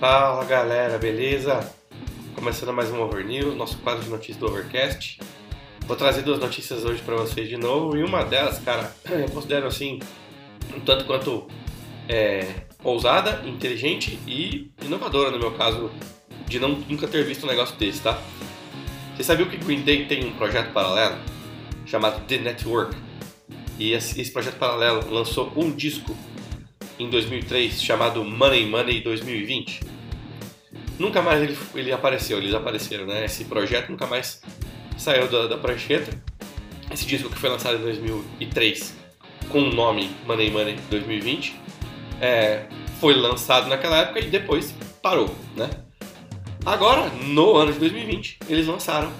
Fala galera, beleza? Começando mais um Over News, nosso quadro de notícias do Overcast. Vou trazer duas notícias hoje para vocês de novo e uma delas, cara, eu considero assim, um tanto quanto é, ousada, inteligente e inovadora no meu caso, de não, nunca ter visto um negócio desse, tá? Você sabia que Green Day tem um projeto paralelo chamado The Network? E esse, esse projeto paralelo lançou um disco em 2003 chamado Money Money 2020. Nunca mais ele, ele apareceu, eles apareceram, né? Esse projeto nunca mais saiu da, da prancheta. Esse disco que foi lançado em 2003 com o nome Money Money 2020 é, foi lançado naquela época e depois parou, né? Agora, no ano de 2020, eles lançaram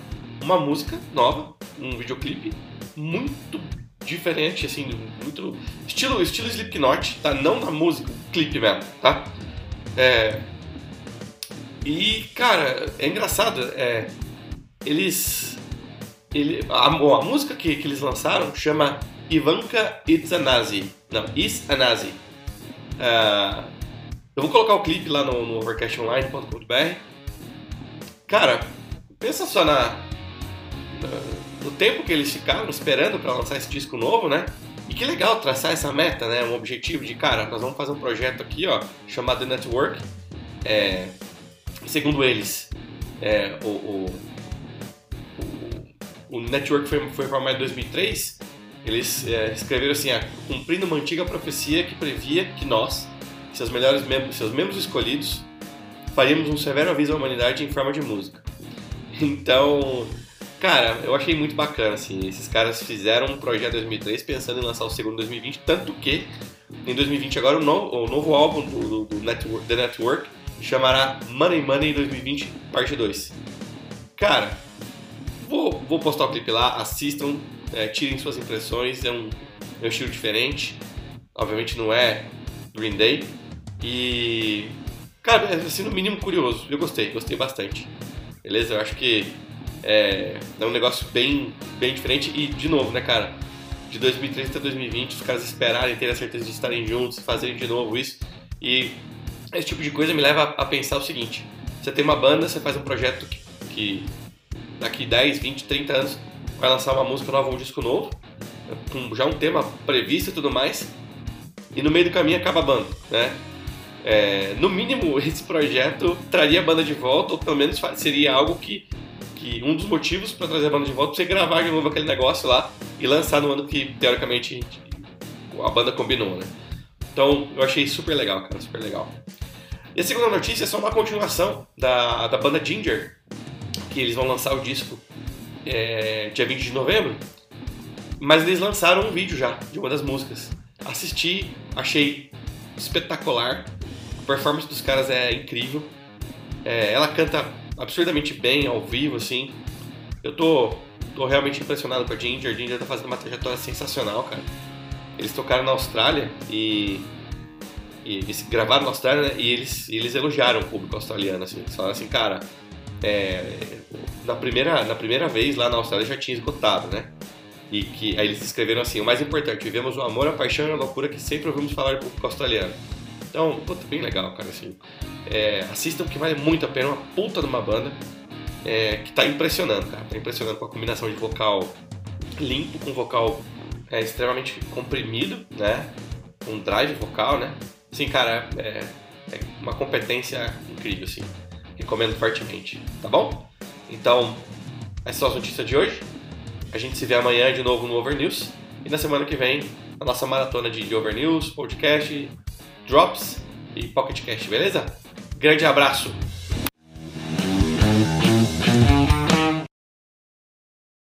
uma música nova, um videoclipe muito diferente, assim, muito. Estilo, estilo Slipknot, tá? Não na música, clipe mesmo, tá? É. E, cara, é engraçado, é. Eles. Ele, a, a música que, que eles lançaram chama Ivanka It's a Nazi. Não, Is a Nazi. É, eu vou colocar o clipe lá no, no overcastonline.com.br. Cara, pensa só na, do tempo que eles ficaram esperando para lançar esse disco novo, né? E que legal traçar essa meta, né? Um objetivo de, cara, nós vamos fazer um projeto aqui, ó, chamado Network. É, segundo eles, é, o, o, o, o, Network foi, foi formado em 2003. Eles é, escreveram assim, ah, cumprindo uma antiga profecia que previa que nós, seus melhores membros, seus membros escolhidos, faríamos um severo aviso à humanidade em forma de música. Então, Cara, eu achei muito bacana, assim. Esses caras fizeram um projeto em 2003 pensando em lançar o segundo em 2020, tanto que em 2020 agora o novo, o novo álbum do, do Network, The Network chamará Money Money 2020 Parte 2. Cara, vou, vou postar o clipe lá, assistam, é, tirem suas impressões, é um, é um estilo diferente. Obviamente não é Green Day. E. Cara, é assim, no mínimo curioso. Eu gostei, gostei bastante. Beleza? Eu acho que é, é um negócio bem, bem diferente e, de novo, né, cara? De 2013 até 2020, os caras esperarem, terem a certeza de estarem juntos, fazerem de novo isso. E esse tipo de coisa me leva a, pensar o seguinte: você tem uma banda, você faz um projeto que, que daqui 10, 20, 30 anos vai lançar uma música nova, um disco novo, com já um tema previsto e tudo mais, e no meio do caminho acaba a banda, né? É, no mínimo, esse projeto traria a banda de volta, ou pelo menos seria algo que que um dos motivos para trazer a banda de volta é você gravar de novo aquele negócio lá e lançar no ano que, teoricamente, a banda combinou, né? Então, eu achei super legal, cara, super legal. E a segunda notícia é só uma continuação da, da banda Ginger, que eles vão lançar o disco é, dia 20 de novembro, mas eles lançaram um vídeo já de uma das músicas. Assisti, achei espetacular, a performance dos caras é incrível. É, ela canta absurdamente bem ao vivo, assim. Eu tô, tô realmente impressionado com a Ginger. A Ginger tá fazendo uma trajetória sensacional, cara. Eles tocaram na Austrália e, e eles gravaram na Austrália né, e eles, eles elogiaram o público australiano, assim. Eles falaram assim, cara, é, na, primeira, na primeira vez lá na Austrália já tinha esgotado, né? E que aí eles escreveram assim: o mais importante, vivemos o amor, a paixão e a loucura que sempre ouvimos falar do público australiano. Então, puta, bem legal, cara, assim. É, assistam que vale muito a pena, uma puta de uma banda é, que tá impressionando, cara. Tá impressionando com a combinação de vocal limpo com vocal é, extremamente comprimido, né? Com drive vocal, né? Assim, cara, é, é uma competência incrível, assim. Recomendo fortemente, tá bom? Então, essas são as notícias de hoje. A gente se vê amanhã de novo no Over News. E na semana que vem, a nossa maratona de Over News, podcast, Drops e Pocket Cast, beleza? Grande abraço!